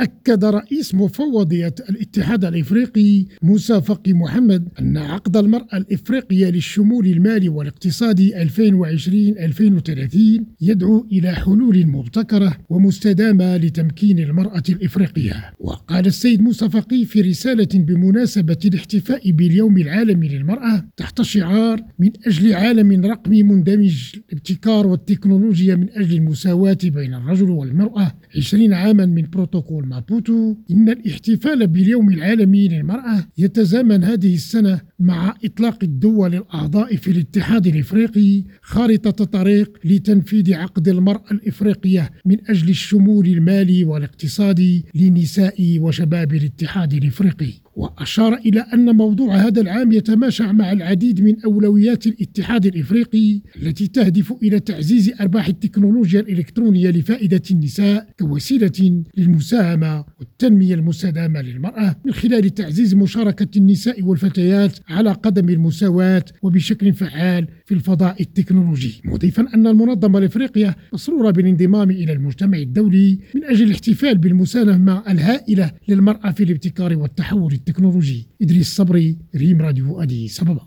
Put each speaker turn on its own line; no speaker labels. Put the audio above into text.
أكد رئيس مفوضية الاتحاد الإفريقي موسى فقي محمد أن عقد المرأة الإفريقية للشمول المالي والاقتصادي 2020-2030 يدعو إلى حلول مبتكرة ومستدامة لتمكين المرأة الإفريقية. وقال السيد موسى فقي في رسالة بمناسبة الاحتفاء باليوم العالمي للمرأة تحت شعار من أجل عالم رقمي مندمج الابتكار والتكنولوجيا من أجل المساواة بين الرجل والمرأة 20 عاما من بروتوكول مابوتو إن الاحتفال باليوم العالمي للمرأة يتزامن هذه السنة مع إطلاق الدول الأعضاء في الاتحاد الإفريقي خارطة طريق لتنفيذ عقد المرأة الإفريقية من أجل الشمول المالي والاقتصادي لنساء وشباب الاتحاد الإفريقي. وأشار إلى أن موضوع هذا العام يتماشى مع العديد من أولويات الاتحاد الإفريقي التي تهدف إلى تعزيز أرباح التكنولوجيا الإلكترونية لفائدة النساء كوسيلة للمساهمة والتنمية المستدامة للمرأة من خلال تعزيز مشاركة النساء والفتيات على قدم المساواة وبشكل فعال في الفضاء التكنولوجي مضيفا أن المنظمة الإفريقية مسرورة بالانضمام إلى المجتمع الدولي من أجل الاحتفال بالمساهمة الهائلة للمرأة في الابتكار والتحول التكنولوجي. إدريس صبري ريم راديو أديس أبابا